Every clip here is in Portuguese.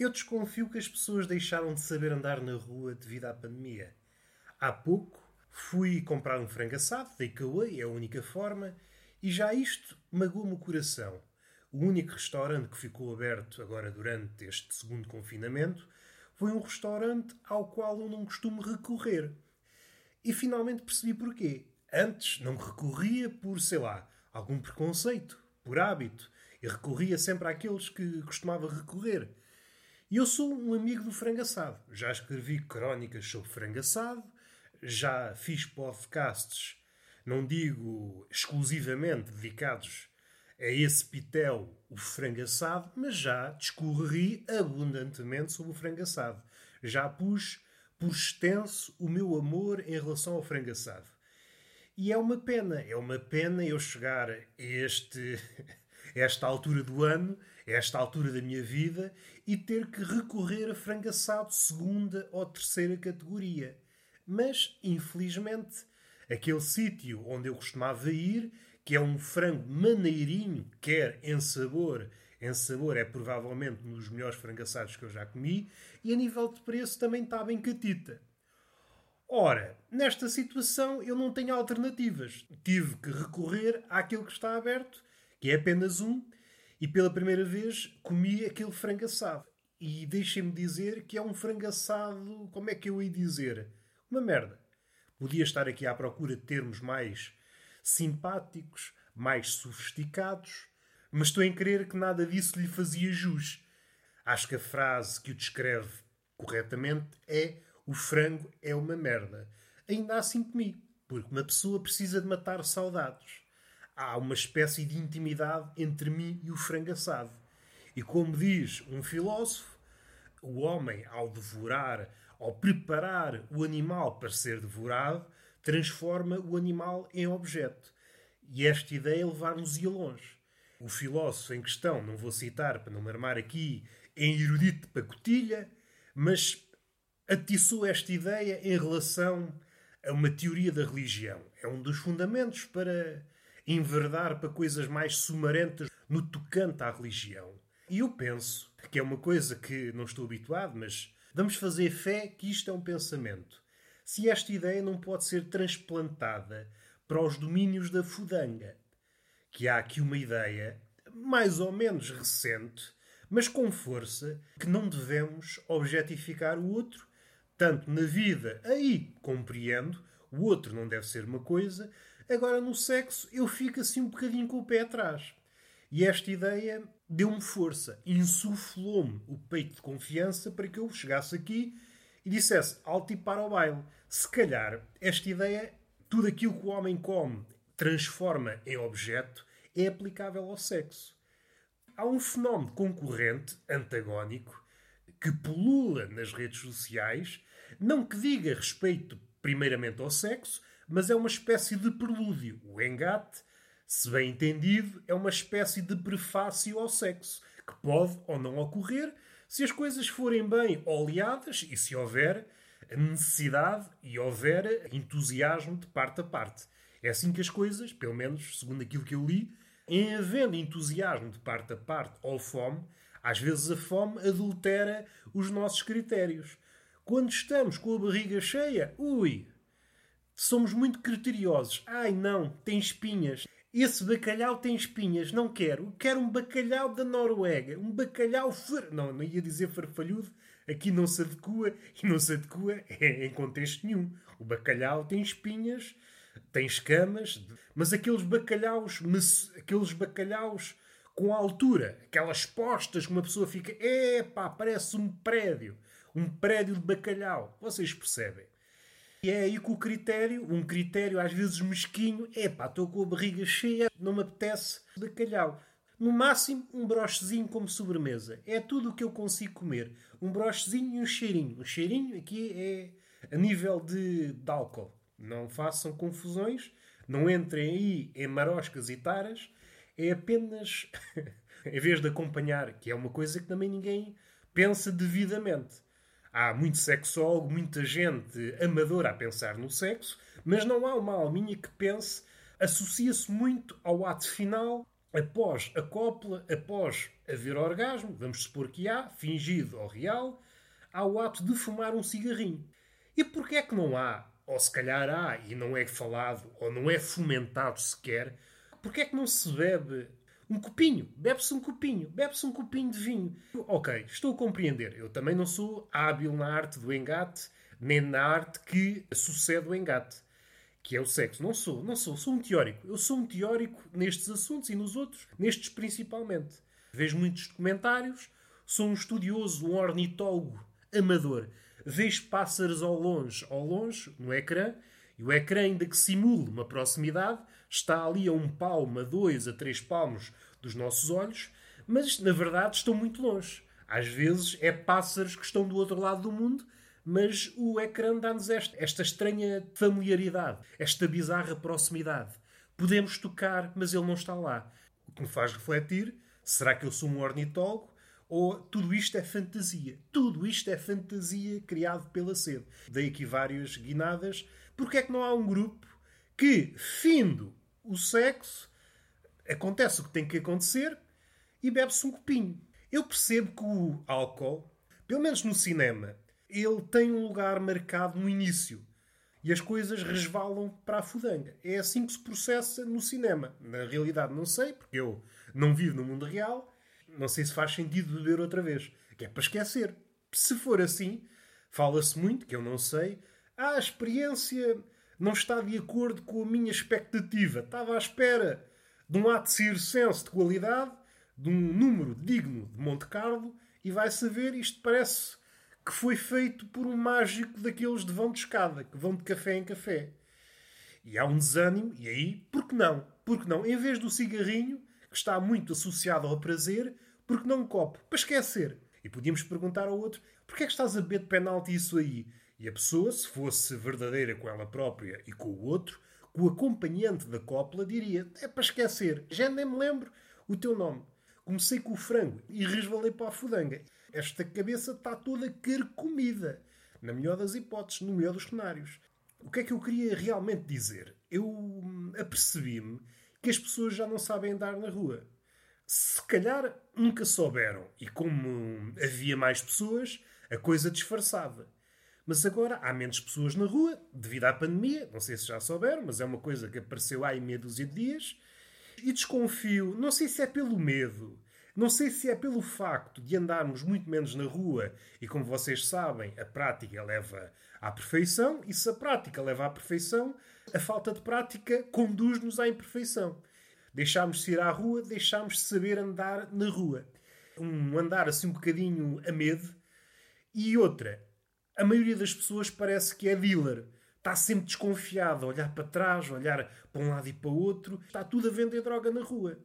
Eu desconfio que as pessoas deixaram de saber andar na rua devido à pandemia. Há pouco fui comprar um frango assado, takeaway, é a única forma, e já isto magoou-me o coração. O único restaurante que ficou aberto agora durante este segundo confinamento foi um restaurante ao qual eu não costumo recorrer. E finalmente percebi porquê. Antes não recorria por, sei lá, algum preconceito, por hábito, e recorria sempre àqueles que costumava recorrer. E eu sou um amigo do frango assado. Já escrevi crónicas sobre frango assado, já fiz podcasts, não digo exclusivamente dedicados a esse pitel, o frango assado, mas já discorri abundantemente sobre o frango assado. Já pus por extenso o meu amor em relação ao frango assado. E é uma pena, é uma pena eu chegar a este, esta altura do ano, esta altura da minha vida, e ter que recorrer a frango assado segunda ou terceira categoria. Mas, infelizmente, aquele sítio onde eu costumava ir, que é um frango maneirinho, quer em sabor, em sabor é provavelmente um dos melhores frangaçados que eu já comi, e a nível de preço também está bem catita. Ora, nesta situação eu não tenho alternativas. Tive que recorrer àquele que está aberto, que é apenas um, e pela primeira vez comi aquele frango assado. E deixem-me dizer que é um frango assado, como é que eu ia dizer? Uma merda. Podia estar aqui à procura de termos mais simpáticos, mais sofisticados, mas estou em crer que nada disso lhe fazia jus. Acho que a frase que o descreve corretamente é o frango é uma merda. Ainda assim comi, porque uma pessoa precisa de matar saudades. Há uma espécie de intimidade entre mim e o frango assado. E como diz um filósofo, o homem, ao devorar ao preparar o animal para ser devorado, transforma o animal em objeto. E esta ideia levar-nos-ia longe. O filósofo em questão, não vou citar para não me armar aqui em erudito de pacotilha, mas atiçou esta ideia em relação a uma teoria da religião. É um dos fundamentos para enverdar para coisas mais sumarentas no tocante à religião. E eu penso que é uma coisa que não estou habituado, mas Vamos fazer fé que isto é um pensamento. Se esta ideia não pode ser transplantada para os domínios da fudanga, que há aqui uma ideia mais ou menos recente, mas com força, que não devemos objetificar o outro, tanto na vida, aí compreendo, o outro não deve ser uma coisa, agora no sexo eu fico assim um bocadinho com o pé atrás. E esta ideia deu-me força, insuflou-me o peito de confiança para que eu chegasse aqui e dissesse alto e para o baile. Se calhar esta ideia, tudo aquilo que o homem come, transforma em objeto, é aplicável ao sexo. Há um fenómeno concorrente, antagónico, que pulula nas redes sociais, não que diga respeito primeiramente ao sexo, mas é uma espécie de prelúdio. O engate se bem entendido, é uma espécie de prefácio ao sexo, que pode ou não ocorrer se as coisas forem bem oleadas e se houver necessidade e houver entusiasmo de parte a parte. É assim que as coisas, pelo menos segundo aquilo que eu li, em havendo entusiasmo de parte a parte ou fome, às vezes a fome adultera os nossos critérios. Quando estamos com a barriga cheia, ui, somos muito criteriosos. Ai não, tem espinhas. Esse bacalhau tem espinhas, não quero. Quero um bacalhau da Noruega. Um bacalhau. Fer... Não, não ia dizer farfalhudo. Aqui não se adequa. E não se adequa em contexto nenhum. O bacalhau tem espinhas, tem escamas. Mas aqueles bacalhaus. Aqueles bacalhaus com altura. Aquelas postas que uma pessoa fica. Epá, parece um prédio. Um prédio de bacalhau. Vocês percebem? E é aí que o critério, um critério às vezes mesquinho, é pá, estou com a barriga cheia, não me apetece bacalhau. No máximo, um brochezinho como sobremesa. É tudo o que eu consigo comer. Um brochezinho e um cheirinho. O cheirinho aqui é a nível de, de álcool. Não façam confusões. Não entrem aí em maroscas e taras. É apenas, em vez de acompanhar, que é uma coisa que também ninguém pensa devidamente. Há muito sexólogo, muita gente amadora a pensar no sexo, mas não há uma alminha que pense, associa-se muito ao ato final após a cópula, após haver orgasmo, vamos supor que há, fingido ou real, há o ato de fumar um cigarrinho. E porquê é que não há, ou se calhar há, e não é falado, ou não é fomentado sequer, porquê é que não se bebe um copinho? Bebe-se um copinho, bebe-se um copinho de vinho. Ok, estou a compreender. Eu também não sou hábil na arte do engate, nem na arte que sucede o engate que é o sexo. Não sou, não sou, sou um teórico. Eu sou um teórico nestes assuntos e nos outros, nestes principalmente. Vejo muitos documentários, sou um estudioso, um ornitólogo amador. Vejo pássaros ao longe, ao longe, no ecrã, e o ecrã, ainda que simule uma proximidade, está ali a um palmo, a dois, a três palmos dos nossos olhos, mas na verdade estão muito longe. Às vezes é pássaros que estão do outro lado do mundo mas o ecrã dá-nos esta, esta estranha familiaridade, esta bizarra proximidade. Podemos tocar, mas ele não está lá. O que me faz refletir: será que eu sou um ornitólogo? Ou tudo isto é fantasia? Tudo isto é fantasia criado pela sede. Dei aqui várias guinadas. Porque é que não há um grupo que, findo o sexo, acontece o que tem que acontecer e bebe-se um copinho? Eu percebo que o álcool, pelo menos no cinema, ele tem um lugar marcado no início. E as coisas resvalam para a fudanga. É assim que se processa no cinema. Na realidade, não sei, porque eu não vivo no mundo real. Não sei se faz sentido beber outra vez. Que é para esquecer. Se for assim, fala-se muito, que eu não sei. Ah, a experiência não está de acordo com a minha expectativa. Estava à espera de um ato circense de qualidade, de um número digno de Monte Carlo, e vai saber, isto parece que foi feito por um mágico daqueles de vão de escada, que vão de café em café. E há um desânimo, e aí, por que não? Por que não? Em vez do cigarrinho, que está muito associado ao prazer, por que não um copo? Para esquecer. E podíamos perguntar ao outro, porquê é que estás a beber de penalti isso aí? E a pessoa, se fosse verdadeira com ela própria e com o outro, com o acompanhante da cópula, diria, é para esquecer, já nem me lembro o teu nome. Comecei com o frango e resvalei para a fudanga. Esta cabeça está toda carcomida. Na melhor das hipóteses, no melhor dos cenários. O que é que eu queria realmente dizer? Eu hum, apercebi-me que as pessoas já não sabem andar na rua. Se calhar nunca souberam, e como havia mais pessoas, a coisa disfarçava. Mas agora há menos pessoas na rua, devido à pandemia, não sei se já souberam, mas é uma coisa que apareceu há em meia dúzia de dias. E desconfio, não sei se é pelo medo, não sei se é pelo facto de andarmos muito menos na rua e, como vocês sabem, a prática leva à perfeição, e se a prática leva à perfeição, a falta de prática conduz-nos à imperfeição. Deixámos de ir à rua, deixámos de saber andar na rua. Um andar assim um bocadinho a medo. E outra, a maioria das pessoas parece que é dealer. Está sempre desconfiado, a olhar para trás, a olhar para um lado e para o outro. Está tudo a vender droga na rua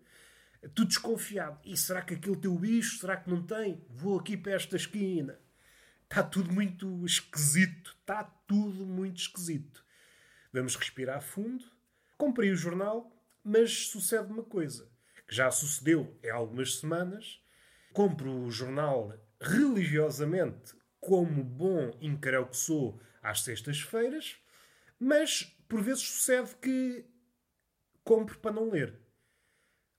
tu desconfiado. E será que aquele teu bicho, será que não tem? Vou aqui para esta esquina. Está tudo muito esquisito. Está tudo muito esquisito. Vamos respirar fundo. Comprei o jornal, mas sucede uma coisa que já sucedeu em algumas semanas. Compro o jornal religiosamente, como bom incréu que sou, às sextas-feiras, mas por vezes sucede que compro para não ler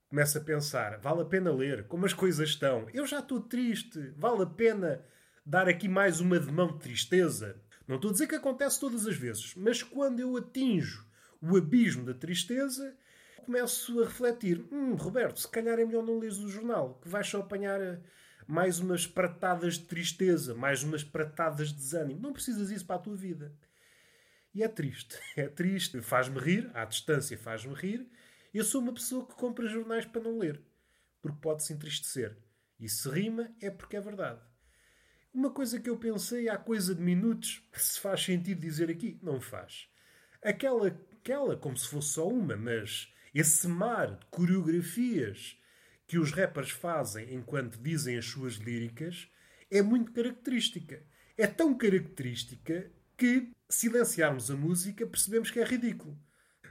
começa a pensar: vale a pena ler? Como as coisas estão? Eu já estou triste. Vale a pena dar aqui mais uma demão de tristeza? Não estou a dizer que acontece todas as vezes, mas quando eu atinjo o abismo da tristeza, começo a refletir: hum, Roberto, se calhar é melhor não leres o jornal, que vais só apanhar mais umas pratadas de tristeza, mais umas pratadas de desânimo. Não precisas disso para a tua vida. E é triste. É triste. Faz-me rir, à distância faz-me rir, eu sou uma pessoa que compra jornais para não ler, porque pode se entristecer. E se rima é porque é verdade. Uma coisa que eu pensei há coisa de minutos, se faz sentido dizer aqui, não faz. Aquela, aquela como se fosse só uma, mas esse mar de coreografias que os rappers fazem enquanto dizem as suas líricas é muito característica. É tão característica que, silenciarmos a música, percebemos que é ridículo.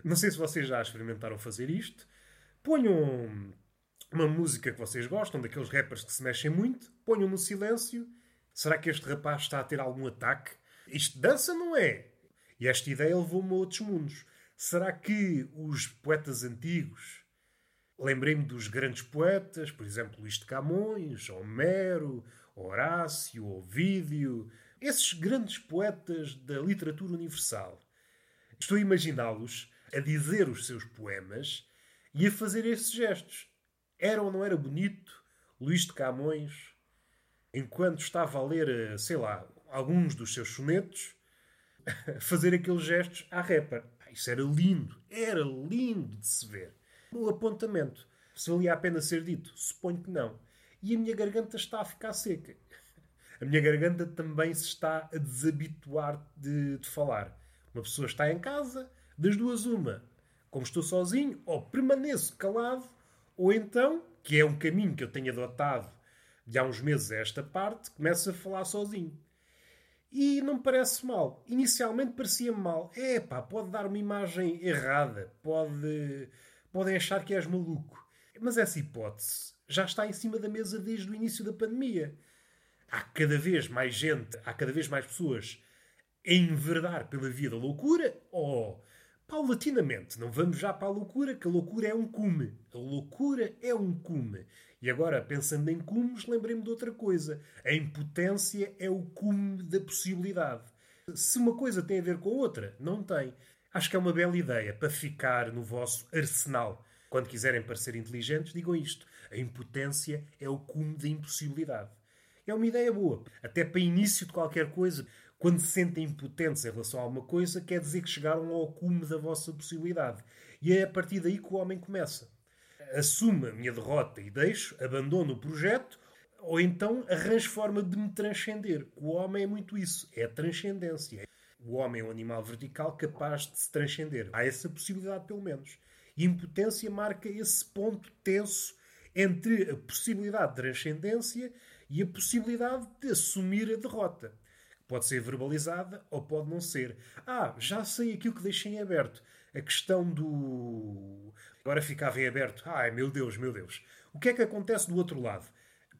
Não sei se vocês já experimentaram fazer isto. Ponham uma música que vocês gostam, daqueles rappers que se mexem muito, ponham no silêncio. Será que este rapaz está a ter algum ataque? Isto dança não é? E esta ideia levou-me a outros mundos. Será que os poetas antigos Lembrei-me dos grandes poetas, por exemplo, Luís de Camões, Homero, Horácio, Ovídio, esses grandes poetas da literatura universal. Estou a imaginá-los a dizer os seus poemas e a fazer esses gestos. Era ou não era bonito Luís de Camões, enquanto estava a ler, eh, sei lá, alguns dos seus sonetos, fazer aqueles gestos à rapper. Isso era lindo, era lindo de se ver. O apontamento, se valia a pena ser dito, suponho que não. E a minha garganta está a ficar seca. A minha garganta também se está a desabituar de, de falar. Uma pessoa está em casa, das duas, uma. Como estou sozinho, ou permaneço calado, ou então, que é um caminho que eu tenho adotado de há uns meses a esta parte, começo a falar sozinho. E não me parece mal. Inicialmente parecia-me mal. É pá, pode dar uma imagem errada. Pode, podem achar que és maluco. Mas essa hipótese já está em cima da mesa desde o início da pandemia. Há cada vez mais gente, há cada vez mais pessoas a enverdar pela via da loucura ou paulatinamente. Não vamos já para a loucura, que a loucura é um cume. A loucura é um cume. E agora, pensando em cumes, lembrei-me de outra coisa. A impotência é o cume da possibilidade. Se uma coisa tem a ver com outra, não tem. Acho que é uma bela ideia para ficar no vosso arsenal. Quando quiserem parecer inteligentes, digam isto. A impotência é o cume da impossibilidade. É uma ideia boa. Até para início de qualquer coisa. Quando se sentem impotentes em relação a alguma coisa, quer dizer que chegaram ao cume da vossa possibilidade. E é a partir daí que o homem começa. Assume a minha derrota e deixo, abandono o projeto, ou então arranjo forma de me transcender. O homem é muito isso, é a transcendência. O homem é um animal vertical capaz de se transcender. Há essa possibilidade, pelo menos. E impotência marca esse ponto tenso entre a possibilidade de transcendência e a possibilidade de assumir a derrota. Pode ser verbalizada ou pode não ser. Ah, já sei aquilo que deixei em aberto. A questão do. Agora ficava em aberto. Ai, meu Deus, meu Deus. O que é que acontece do outro lado?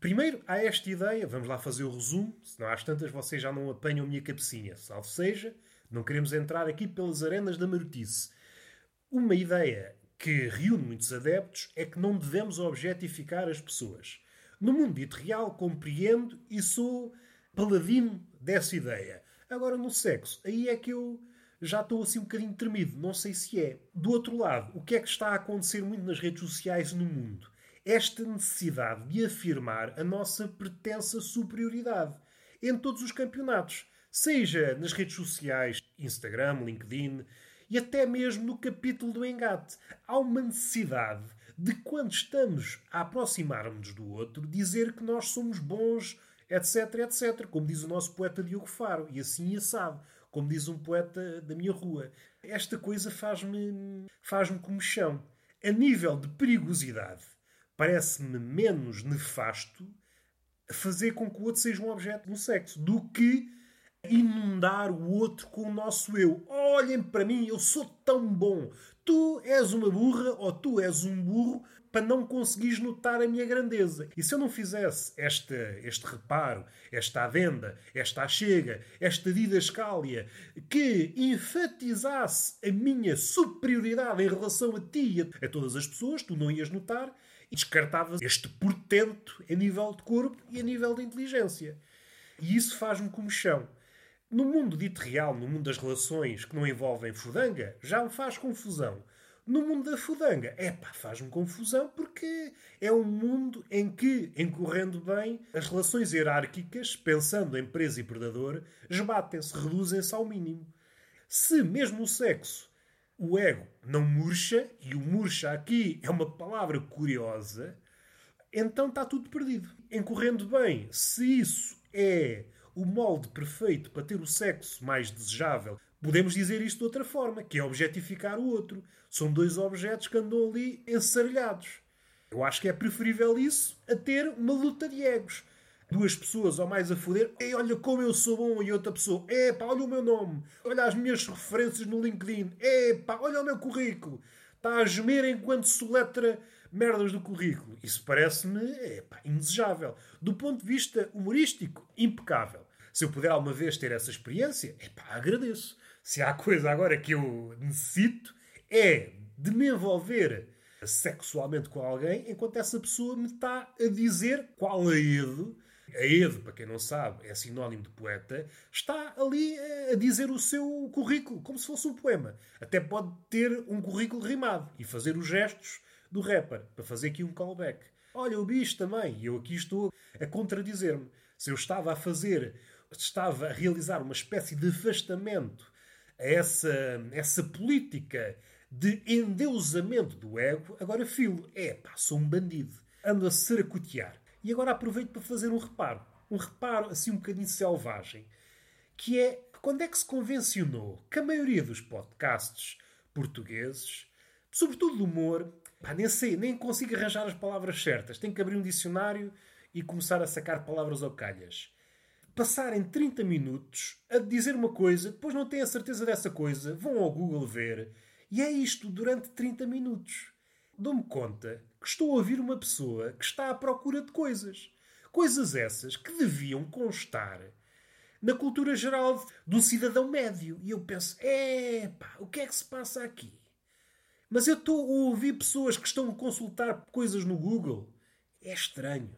Primeiro, há esta ideia, vamos lá fazer o resumo, senão às tantas vocês já não apanham a minha cabecinha. Salvo seja, não queremos entrar aqui pelas arenas da marotice. Uma ideia que reúne muitos adeptos é que não devemos objetificar as pessoas. No mundo dito real, compreendo e sou paladino dessa ideia. Agora, no sexo, aí é que eu já estou assim um bocadinho tremido. Não sei se é. Do outro lado, o que é que está a acontecer muito nas redes sociais no mundo? Esta necessidade de afirmar a nossa pretensa superioridade em todos os campeonatos. Seja nas redes sociais, Instagram, LinkedIn e até mesmo no capítulo do engate. Há uma necessidade de quando estamos a aproximar-nos do outro, dizer que nós somos bons etc, etc. Como diz o nosso poeta Diogo Faro, e assim assado, como diz um poeta da minha rua. Esta coisa faz-me faz-me comichão. A nível de perigosidade, parece-me menos nefasto fazer com que o outro seja um objeto no sexo do que inundar o outro com o nosso eu. Olhem para mim, eu sou tão bom. Tu és uma burra ou tu és um burro para não conseguires notar a minha grandeza. E se eu não fizesse esta, este reparo, esta adenda, esta achega, esta didascália, que enfatizasse a minha superioridade em relação a ti e a todas as pessoas, tu não ias notar e descartavas este portento a nível de corpo e a nível de inteligência. E isso faz-me comichão. No mundo dito real, no mundo das relações que não envolvem fudanga, já me faz confusão. No mundo da fudanga, é pá, faz-me confusão porque é um mundo em que, encorrendo bem, as relações hierárquicas, pensando em presa e predador, esbatem-se, reduzem-se ao mínimo. Se mesmo o sexo, o ego, não murcha, e o murcha aqui é uma palavra curiosa, então está tudo perdido. Encorrendo bem, se isso é o molde perfeito para ter o sexo mais desejável, podemos dizer isto de outra forma, que é objetificar o outro. São dois objetos que andam ali ensarelhados. Eu acho que é preferível isso a ter uma luta de egos. Duas pessoas ou mais a foder, Ei, olha como eu sou bom, e outra pessoa, epá, olha o meu nome, olha as minhas referências no LinkedIn, epá, olha o meu currículo. Está a gemer enquanto soletra merdas do currículo. Isso parece-me indesejável. Do ponto de vista humorístico, impecável. Se eu puder alguma vez ter essa experiência, epá, agradeço. Se há coisa agora que eu necessito, é de me envolver sexualmente com alguém, enquanto essa pessoa me está a dizer qual Aedo, Aedo, para quem não sabe, é sinónimo de poeta, está ali a dizer o seu currículo, como se fosse um poema. Até pode ter um currículo rimado e fazer os gestos do rapper, para fazer aqui um callback. Olha, o bicho também, e eu aqui estou a contradizer-me. Se eu estava a fazer, estava a realizar uma espécie de afastamento a essa, essa política de endeusamento do ego, agora filo. É pá, sou um bandido. Ando a saracotear. E agora aproveito para fazer um reparo. Um reparo assim um bocadinho selvagem. Que é quando é que se convencionou que a maioria dos podcasts portugueses, sobretudo do humor, pá, nem sei, nem consigo arranjar as palavras certas. Tenho que abrir um dicionário e começar a sacar palavras ao calhas. Passarem 30 minutos a dizer uma coisa, depois não têm a certeza dessa coisa, vão ao Google ver e é isto durante 30 minutos. Dou-me conta que estou a ouvir uma pessoa que está à procura de coisas. Coisas essas que deviam constar na cultura geral um cidadão médio. E eu penso, epá, o que é que se passa aqui? Mas eu estou a ouvir pessoas que estão a consultar coisas no Google. É estranho.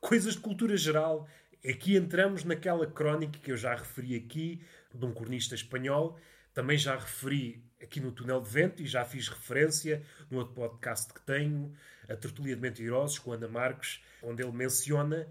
Coisas de cultura geral. Aqui entramos naquela crónica que eu já referi aqui, de um cronista espanhol. Também já referi aqui no Túnel de Vento e já fiz referência no outro podcast que tenho, a Tertulia de Mentirosos, com Ana Marques, onde ele menciona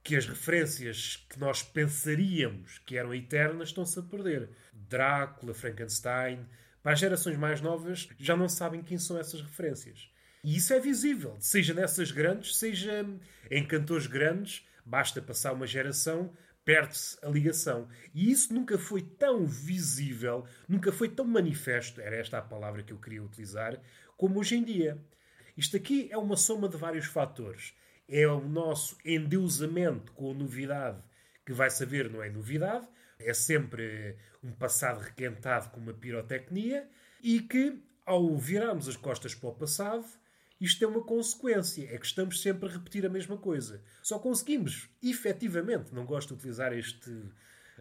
que as referências que nós pensaríamos que eram eternas estão-se a perder. Drácula, Frankenstein. Para as gerações mais novas já não sabem quem são essas referências. E isso é visível, seja nessas grandes, seja em cantores grandes, basta passar uma geração perde-se a ligação. E isso nunca foi tão visível, nunca foi tão manifesto, era esta a palavra que eu queria utilizar, como hoje em dia. Isto aqui é uma soma de vários fatores. É o nosso endeusamento com a novidade, que vai saber não é novidade, é sempre um passado requentado com uma pirotecnia, e que, ao virarmos as costas para o passado, isto tem uma consequência, é que estamos sempre a repetir a mesma coisa. Só conseguimos, efetivamente, não gosto de utilizar este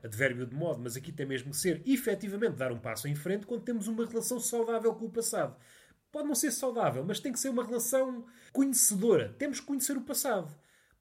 advérbio de modo, mas aqui tem mesmo que ser, efetivamente, dar um passo em frente quando temos uma relação saudável com o passado. Pode não ser saudável, mas tem que ser uma relação conhecedora. Temos que conhecer o passado.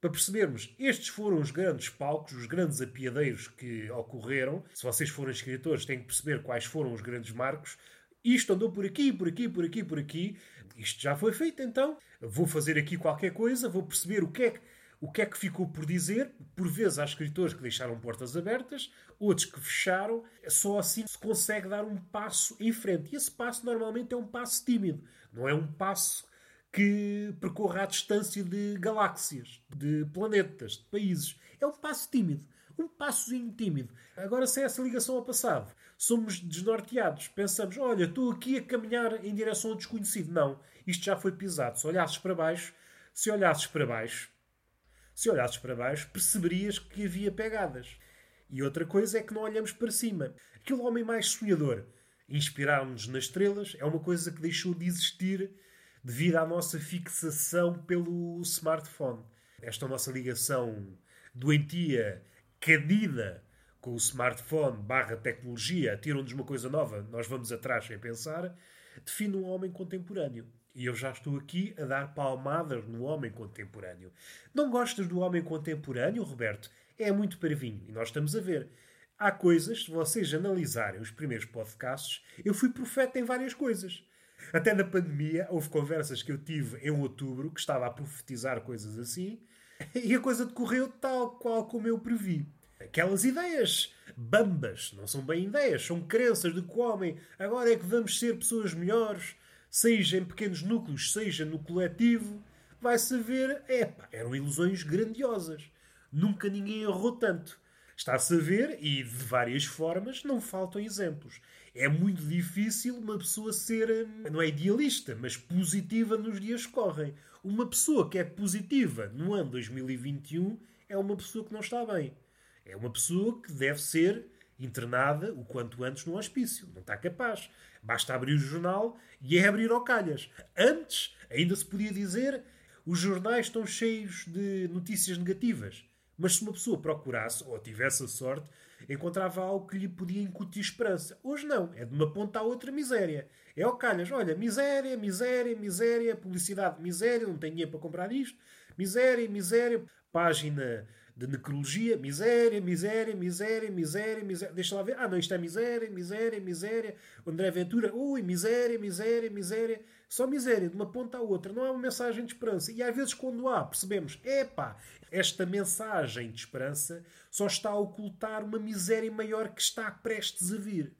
Para percebermos, estes foram os grandes palcos, os grandes apiadeiros que ocorreram. Se vocês forem escritores, têm que perceber quais foram os grandes marcos. Isto andou por aqui, por aqui, por aqui, por aqui isto já foi feito, então vou fazer aqui qualquer coisa, vou perceber o que é que, o que, é que ficou por dizer. Por vezes há escritores que deixaram portas abertas, outros que fecharam. Só assim se consegue dar um passo em frente. E esse passo normalmente é um passo tímido, não é um passo que percorra a distância de galáxias, de planetas, de países. É um passo tímido. Um passozinho tímido. Agora, sem essa ligação ao passado, somos desnorteados. Pensamos, olha, estou aqui a caminhar em direção ao desconhecido. Não, isto já foi pisado. Se olhasses para baixo, se olhasses para baixo, se olhasses para baixo, perceberias que havia pegadas. E outra coisa é que não olhamos para cima. Aquele homem mais sonhador, inspirar-nos nas estrelas, é uma coisa que deixou de existir devido à nossa fixação pelo smartphone. Esta nossa ligação doentia, cadida com o smartphone barra tecnologia, tiram-nos uma coisa nova, nós vamos atrás sem pensar, define um homem contemporâneo. E eu já estou aqui a dar palmadas no homem contemporâneo. Não gostas do homem contemporâneo, Roberto? É muito parvinho. E nós estamos a ver. Há coisas, se vocês analisarem os primeiros podcasts, eu fui profeta em várias coisas. Até na pandemia, houve conversas que eu tive em outubro que estava a profetizar coisas assim, e a coisa decorreu tal qual como eu previ aquelas ideias bambas, não são bem ideias, são crenças de que o homem agora é que vamos ser pessoas melhores, seja em pequenos núcleos, seja no coletivo, vai-se ver, epá, eram ilusões grandiosas. Nunca ninguém errou tanto. Está-se a ver, e de várias formas, não faltam exemplos. É muito difícil uma pessoa ser, não é idealista, mas positiva nos dias que correm. Uma pessoa que é positiva no ano 2021 é uma pessoa que não está bem. É uma pessoa que deve ser internada o quanto antes no hospício. Não está capaz. Basta abrir o jornal e é abrir ao calhas. Antes, ainda se podia dizer os jornais estão cheios de notícias negativas. Mas se uma pessoa procurasse, ou tivesse a sorte, encontrava algo que lhe podia incutir esperança. Hoje não. É de uma ponta à outra miséria. É o calhas. Olha, miséria, miséria, miséria, publicidade, miséria, não tenho dinheiro para comprar isto. Miséria, miséria. Página de necrologia, miséria, miséria, miséria, miséria, miséria. Deixa lá ver. Ah, não, isto é miséria, miséria, miséria. André Ventura, ui, miséria, miséria, miséria. Só miséria, de uma ponta à outra. Não há uma mensagem de esperança. E às vezes, quando há, percebemos, epá, esta mensagem de esperança só está a ocultar uma miséria maior que está prestes a vir.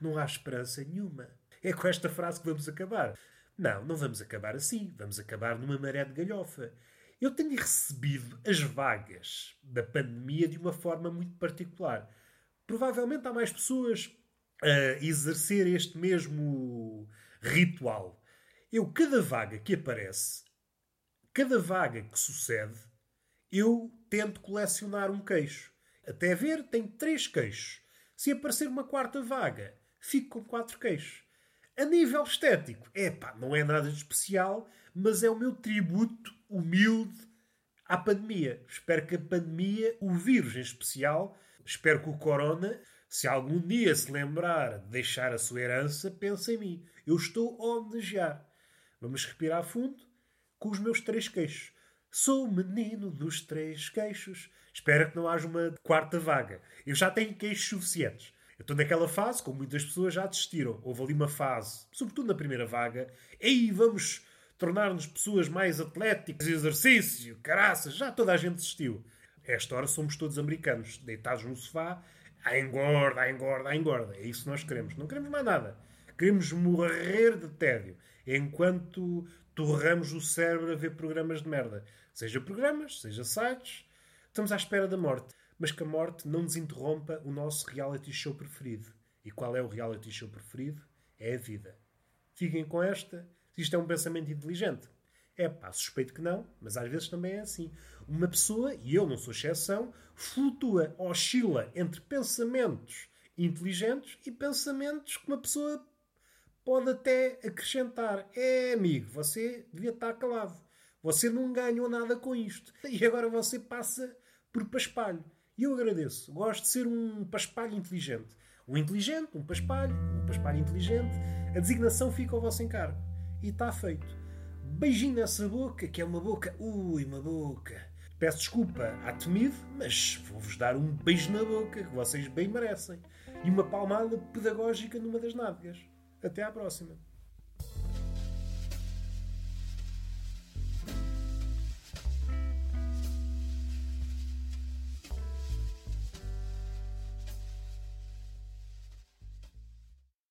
Não há esperança nenhuma. É com esta frase que vamos acabar. Não, não vamos acabar assim. Vamos acabar numa maré de galhofa. Eu tenho recebido as vagas da pandemia de uma forma muito particular. Provavelmente há mais pessoas a exercer este mesmo ritual. Eu, cada vaga que aparece, cada vaga que sucede, eu tento colecionar um queixo. Até ver, tenho três queixos. Se aparecer uma quarta vaga, fico com quatro queixos. A nível estético, é pá, não é nada de especial, mas é o meu tributo humilde à pandemia. Espero que a pandemia, o vírus em especial, espero que o corona, se algum dia se lembrar de deixar a sua herança, pense em mim. Eu estou a homenagear. Vamos respirar fundo com os meus três queixos. Sou o menino dos três queixos. Espero que não haja uma quarta vaga. Eu já tenho queixos suficientes. Eu estou naquela fase, como muitas pessoas já desistiram. Houve ali uma fase, sobretudo na primeira vaga. Ei, vamos tornar-nos pessoas mais atléticas, exercício, caraças, já toda a gente desistiu. Esta hora somos todos americanos, deitados no sofá, a engorda, a engorda, a engorda. É isso que nós queremos. Não queremos mais nada. Queremos morrer de tédio enquanto torramos o cérebro a ver programas de merda. Seja programas, seja sites. Estamos à espera da morte. Mas que a morte não nos interrompa o nosso reality show preferido. E qual é o reality show preferido? É a vida. Fiquem com esta isto é um pensamento inteligente. É pá, suspeito que não, mas às vezes também é assim. Uma pessoa, e eu não sou exceção, flutua, oscila entre pensamentos inteligentes e pensamentos que uma pessoa pode até acrescentar. É, amigo, você devia estar calado. Você não ganhou nada com isto. E agora você passa por paspalho. E eu agradeço. Gosto de ser um paspalho inteligente. Um inteligente, um paspalho, um paspalho inteligente. A designação fica ao vosso encargo e está feito. Beijinho nessa boca, que é uma boca. Ui, uma boca. Peço desculpa à temido, mas vou-vos dar um beijo na boca que vocês bem merecem. E uma palmada pedagógica numa das nádegas. Até à próxima.